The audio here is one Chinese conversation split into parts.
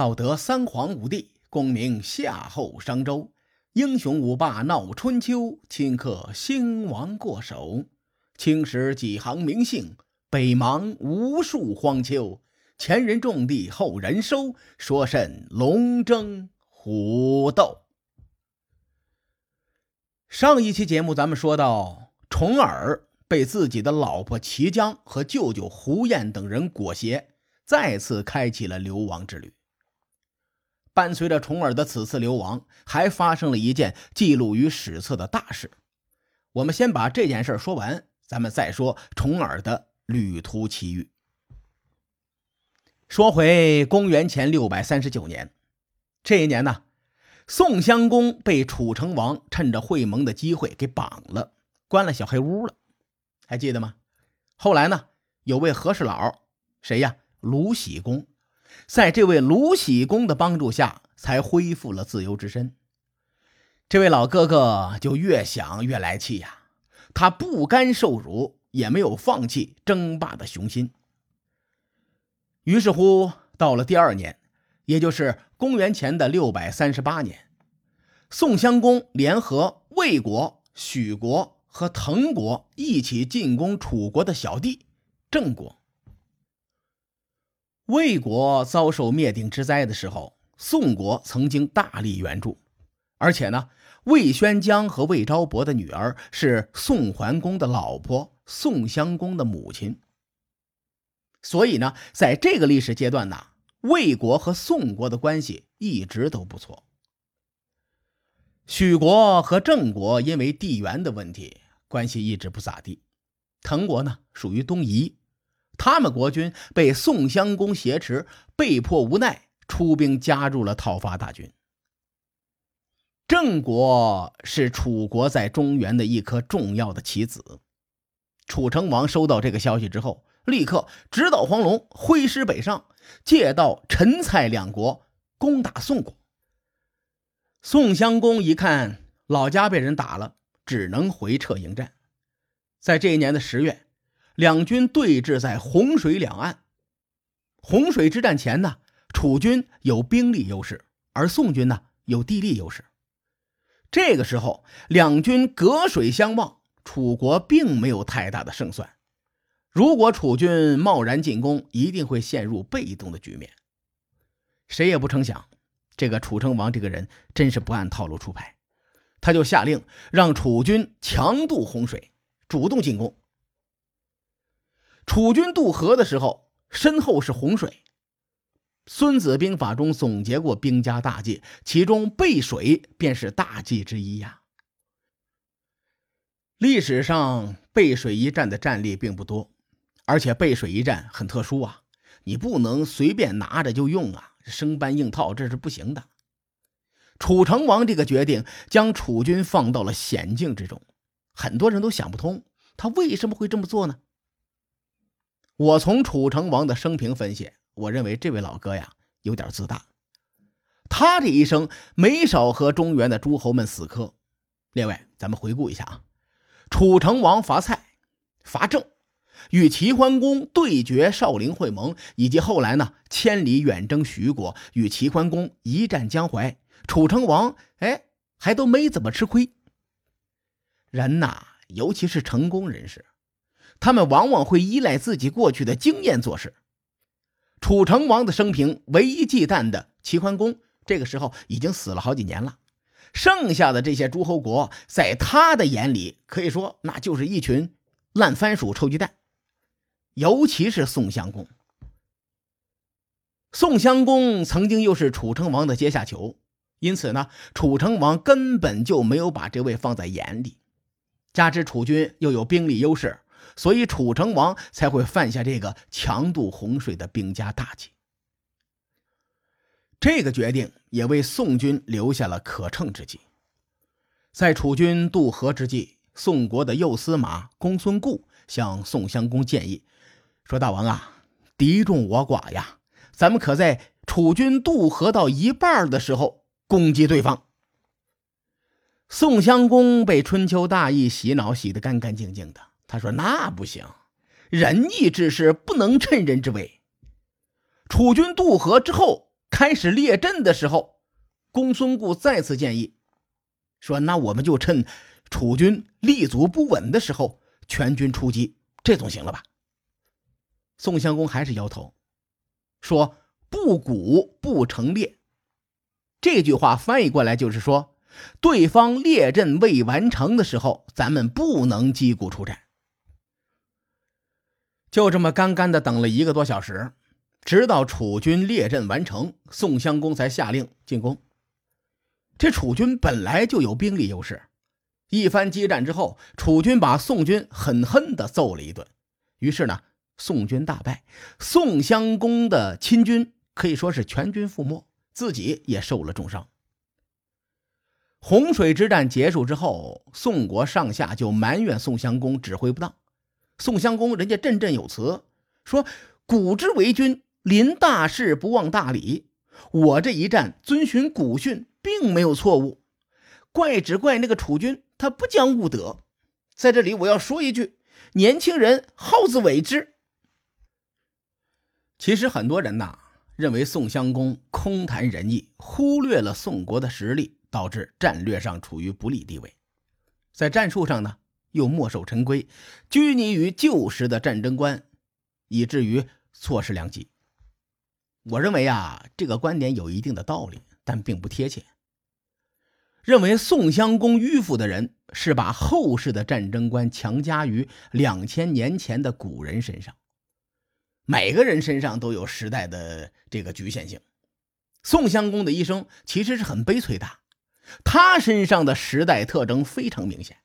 道德三皇五帝，功名夏后商周。英雄五霸闹春秋，顷刻兴亡过手。青史几行名姓，北邙无数荒丘。前人种地，后人收，说甚龙争虎斗？上一期节目咱们说到，重耳被自己的老婆齐姜和舅舅胡彦等人裹挟，再次开启了流亡之旅。伴随着重耳的此次流亡，还发生了一件记录于史册的大事。我们先把这件事说完，咱们再说重耳的旅途奇遇。说回公元前六百三十九年，这一年呢，宋襄公被楚成王趁着会盟的机会给绑了，关了小黑屋了，还记得吗？后来呢，有位和事佬，谁呀？鲁喜公，在这位鲁喜公的帮助下，才恢复了自由之身。这位老哥哥就越想越来气呀，他不甘受辱，也没有放弃争霸的雄心。于是乎，到了第二年，也就是公元前的六百三十八年，宋襄公联合魏国、许国和滕国一起进攻楚国的小弟郑国。魏国遭受灭顶之灾的时候，宋国曾经大力援助，而且呢，魏宣姜和魏昭伯的女儿是宋桓公的老婆宋襄公的母亲。所以呢，在这个历史阶段呢，魏国和宋国的关系一直都不错。许国和郑国因为地缘的问题，关系一直不咋地。滕国呢，属于东夷，他们国君被宋襄公挟持，被迫无奈出兵加入了讨伐大军。郑国是楚国在中原的一颗重要的棋子。楚成王收到这个消息之后。立刻直捣黄龙，挥师北上，借道陈、蔡两国攻打宋国。宋襄公一看老家被人打了，只能回撤迎战。在这一年的十月，两军对峙在洪水两岸。洪水之战前呢，楚军有兵力优势，而宋军呢有地利优势。这个时候，两军隔水相望，楚国并没有太大的胜算。如果楚军贸然进攻，一定会陷入被动的局面。谁也不成想，这个楚成王这个人真是不按套路出牌，他就下令让楚军强渡洪水，主动进攻。楚军渡河的时候，身后是洪水。《孙子兵法》中总结过兵家大忌，其中背水便是大忌之一呀。历史上背水一战的战例并不多。而且背水一战很特殊啊，你不能随便拿着就用啊，生搬硬套这是不行的。楚成王这个决定将楚军放到了险境之中，很多人都想不通他为什么会这么做呢？我从楚成王的生平分析，我认为这位老哥呀有点自大，他这一生没少和中原的诸侯们死磕。另外，咱们回顾一下啊，楚成王伐蔡，伐郑。与齐桓公对决少陵会盟，以及后来呢千里远征徐国，与齐桓公一战江淮，楚成王哎还都没怎么吃亏。人呐，尤其是成功人士，他们往往会依赖自己过去的经验做事。楚成王的生平唯一忌惮的齐桓公，这个时候已经死了好几年了，剩下的这些诸侯国，在他的眼里可以说那就是一群烂番薯、臭鸡蛋。尤其是宋襄公，宋襄公曾经又是楚成王的阶下囚，因此呢，楚成王根本就没有把这位放在眼里。加之楚军又有兵力优势，所以楚成王才会犯下这个强渡洪水的兵家大忌。这个决定也为宋军留下了可乘之机。在楚军渡河之际，宋国的右司马公孙固向宋襄公建议。说大王啊，敌众我寡呀，咱们可在楚军渡河到一半的时候攻击对方。宋襄公被春秋大义洗脑洗得干干净净的，他说那不行，仁义之事不能趁人之危。楚军渡河之后，开始列阵的时候，公孙固再次建议说：“那我们就趁楚军立足不稳的时候，全军出击，这总行了吧？”宋襄公还是摇头，说：“不鼓不成列。”这句话翻译过来就是说，对方列阵未完成的时候，咱们不能击鼓出战。就这么干干的等了一个多小时，直到楚军列阵完成，宋襄公才下令进攻。这楚军本来就有兵力优势，一番激战之后，楚军把宋军狠狠的揍了一顿。于是呢，宋军大败，宋襄公的亲军可以说是全军覆没，自己也受了重伤。洪水之战结束之后，宋国上下就埋怨宋襄公指挥不当。宋襄公人家振振有词说：“古之为君，临大事不忘大礼。我这一战遵循古训，并没有错误。怪只怪那个楚军，他不讲武德。在这里，我要说一句：年轻人好自为之。其实很多人呐，认为宋襄公空谈仁义，忽略了宋国的实力，导致战略上处于不利地位。在战术上呢？”又墨守成规，拘泥于旧时的战争观，以至于错失良机。我认为啊，这个观点有一定的道理，但并不贴切。认为宋襄公迂腐的人，是把后世的战争观强加于两千年前的古人身上。每个人身上都有时代的这个局限性。宋襄公的一生其实是很悲催的，他身上的时代特征非常明显。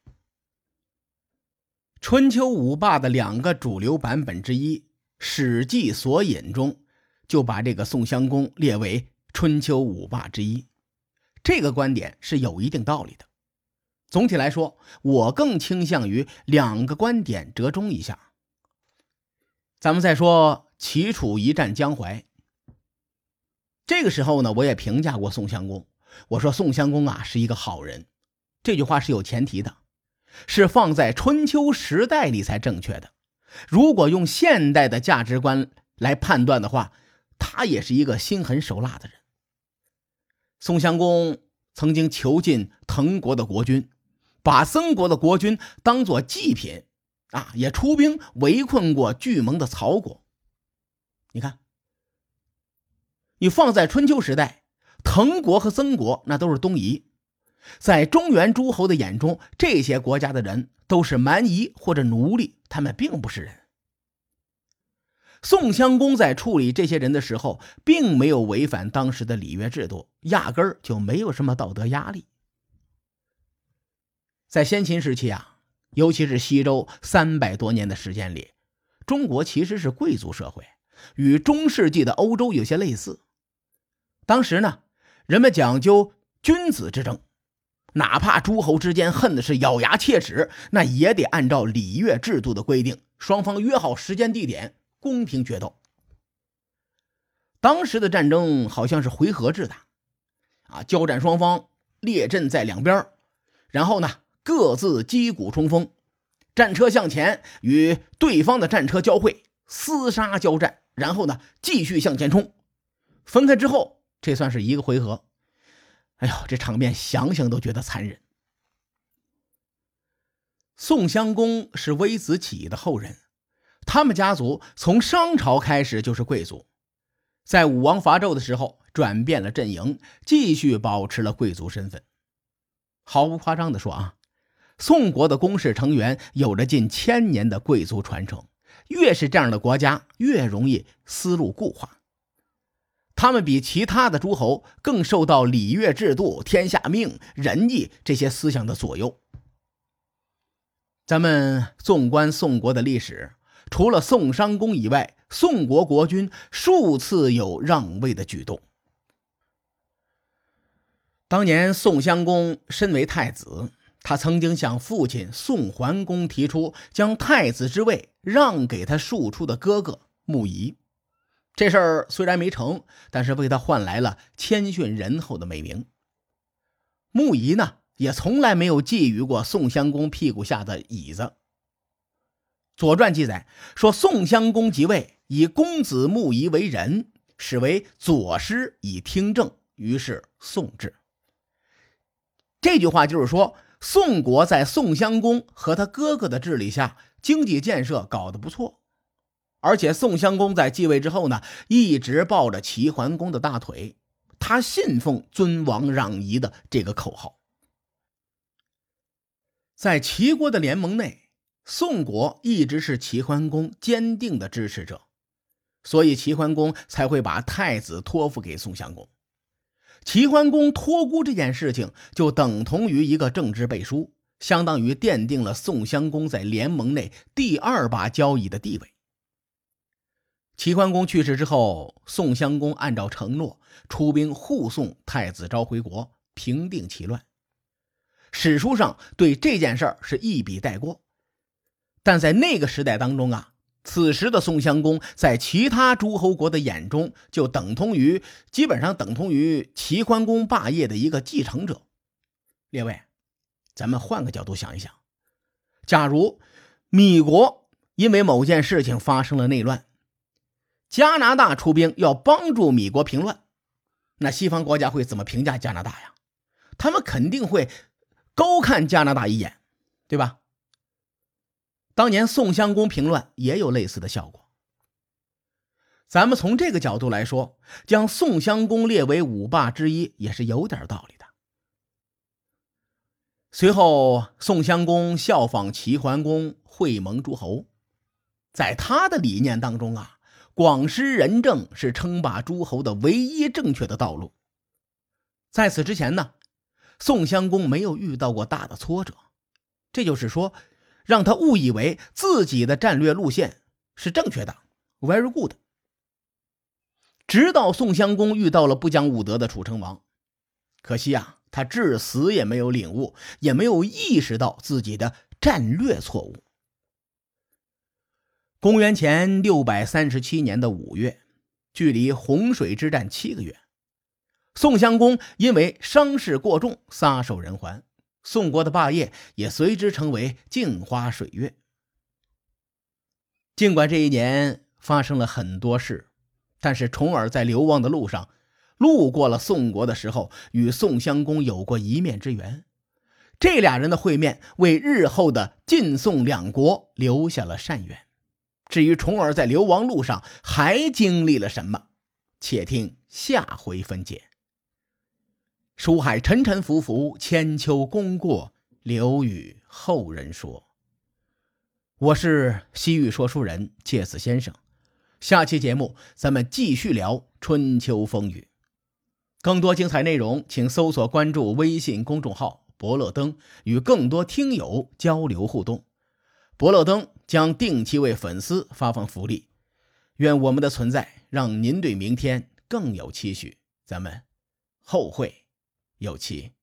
春秋五霸的两个主流版本之一《史记索引》中，就把这个宋襄公列为春秋五霸之一。这个观点是有一定道理的。总体来说，我更倾向于两个观点折中一下。咱们再说齐楚一战江淮。这个时候呢，我也评价过宋襄公，我说宋襄公啊是一个好人。这句话是有前提的。是放在春秋时代里才正确的。如果用现代的价值观来判断的话，他也是一个心狠手辣的人。宋襄公曾经囚禁滕国的国君，把曾国的国君当做祭品，啊，也出兵围困过巨蒙的曹国。你看，你放在春秋时代，滕国和曾国那都是东夷。在中原诸侯的眼中，这些国家的人都是蛮夷或者奴隶，他们并不是人。宋襄公在处理这些人的时候，并没有违反当时的礼乐制度，压根儿就没有什么道德压力。在先秦时期啊，尤其是西周三百多年的时间里，中国其实是贵族社会，与中世纪的欧洲有些类似。当时呢，人们讲究君子之争。哪怕诸侯之间恨的是咬牙切齿，那也得按照礼乐制度的规定，双方约好时间地点，公平决斗。当时的战争好像是回合制的，啊，交战双方列阵在两边，然后呢各自击鼓冲锋，战车向前与对方的战车交汇，厮杀交战，然后呢继续向前冲，分开之后，这算是一个回合。哎呦，这场面想想都觉得残忍。宋襄公是微子起义的后人，他们家族从商朝开始就是贵族，在武王伐纣的时候转变了阵营，继续保持了贵族身份。毫不夸张的说啊，宋国的公室成员有着近千年的贵族传承，越是这样的国家，越容易思路固化。他们比其他的诸侯更受到礼乐制度、天下命、仁义这些思想的左右。咱们纵观宋国的历史，除了宋襄公以外，宋国国君数次有让位的举动。当年宋襄公身为太子，他曾经向父亲宋桓公提出将太子之位让给他庶出的哥哥穆仪。这事儿虽然没成，但是为他换来了谦逊仁厚的美名。穆仪呢，也从来没有觊觎过宋襄公屁股下的椅子。《左传》记载说，宋襄公即位，以公子穆仪为人，使为左师以听政，于是宋治。这句话就是说，宋国在宋襄公和他哥哥的治理下，经济建设搞得不错。而且宋襄公在继位之后呢，一直抱着齐桓公的大腿，他信奉尊王攘夷的这个口号。在齐国的联盟内，宋国一直是齐桓公坚定的支持者，所以齐桓公才会把太子托付给宋襄公。齐桓公托孤这件事情，就等同于一个政治背书，相当于奠定了宋襄公在联盟内第二把交椅的地位。齐桓公去世之后，宋襄公按照承诺出兵护送太子昭回国，平定齐乱。史书上对这件事儿是一笔带过，但在那个时代当中啊，此时的宋襄公在其他诸侯国的眼中，就等同于基本上等同于齐桓公霸业的一个继承者。列位，咱们换个角度想一想，假如米国因为某件事情发生了内乱。加拿大出兵要帮助米国平乱，那西方国家会怎么评价加拿大呀？他们肯定会高看加拿大一眼，对吧？当年宋襄公平乱也有类似的效果。咱们从这个角度来说，将宋襄公列为五霸之一也是有点道理的。随后，宋襄公效仿齐桓公会盟诸侯，在他的理念当中啊。广施仁政是称霸诸侯的唯一正确的道路。在此之前呢，宋襄公没有遇到过大的挫折，这就是说，让他误以为自己的战略路线是正确的，very good。直到宋襄公遇到了不讲武德的楚成王，可惜啊，他至死也没有领悟，也没有意识到自己的战略错误。公元前六百三十七年的五月，距离洪水之战七个月，宋襄公因为伤势过重，撒手人寰，宋国的霸业也随之成为镜花水月。尽管这一年发生了很多事，但是重耳在流亡的路上，路过了宋国的时候，与宋襄公有过一面之缘。这俩人的会面，为日后的晋宋两国留下了善缘。至于重耳在流亡路上还经历了什么，且听下回分解。书海沉沉浮浮，千秋功过留与后人说。我是西域说书人介子先生，下期节目咱们继续聊春秋风雨。更多精彩内容，请搜索关注微信公众号“伯乐灯”，与更多听友交流互动。伯乐灯将定期为粉丝发放福利，愿我们的存在让您对明天更有期许。咱们后会有期。